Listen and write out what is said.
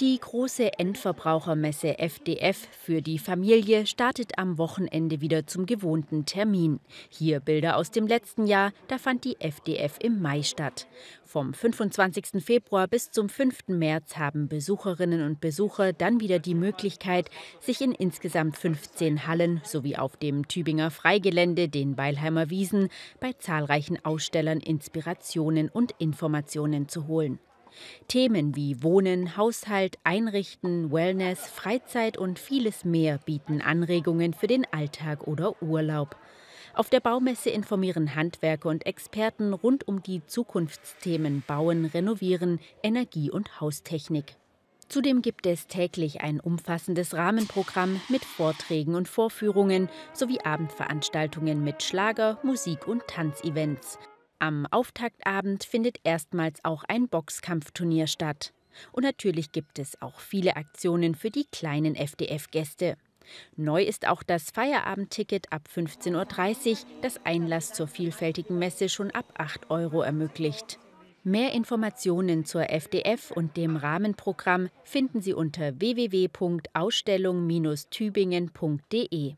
Die große Endverbrauchermesse FDF für die Familie startet am Wochenende wieder zum gewohnten Termin. Hier Bilder aus dem letzten Jahr, da fand die FDF im Mai statt. Vom 25. Februar bis zum 5. März haben Besucherinnen und Besucher dann wieder die Möglichkeit, sich in insgesamt 15 Hallen sowie auf dem Tübinger Freigelände, den Weilheimer Wiesen, bei zahlreichen Ausstellern Inspirationen und Informationen zu holen. Themen wie Wohnen, Haushalt, Einrichten, Wellness, Freizeit und vieles mehr bieten Anregungen für den Alltag oder Urlaub. Auf der Baumesse informieren Handwerker und Experten rund um die Zukunftsthemen Bauen, Renovieren, Energie und Haustechnik. Zudem gibt es täglich ein umfassendes Rahmenprogramm mit Vorträgen und Vorführungen sowie Abendveranstaltungen mit Schlager, Musik und Tanzevents. Am Auftaktabend findet erstmals auch ein Boxkampfturnier statt. Und natürlich gibt es auch viele Aktionen für die kleinen FDF-Gäste. Neu ist auch das Feierabendticket ab 15.30 Uhr, das Einlass zur vielfältigen Messe schon ab 8 Euro ermöglicht. Mehr Informationen zur FDF und dem Rahmenprogramm finden Sie unter www.ausstellung-tübingen.de.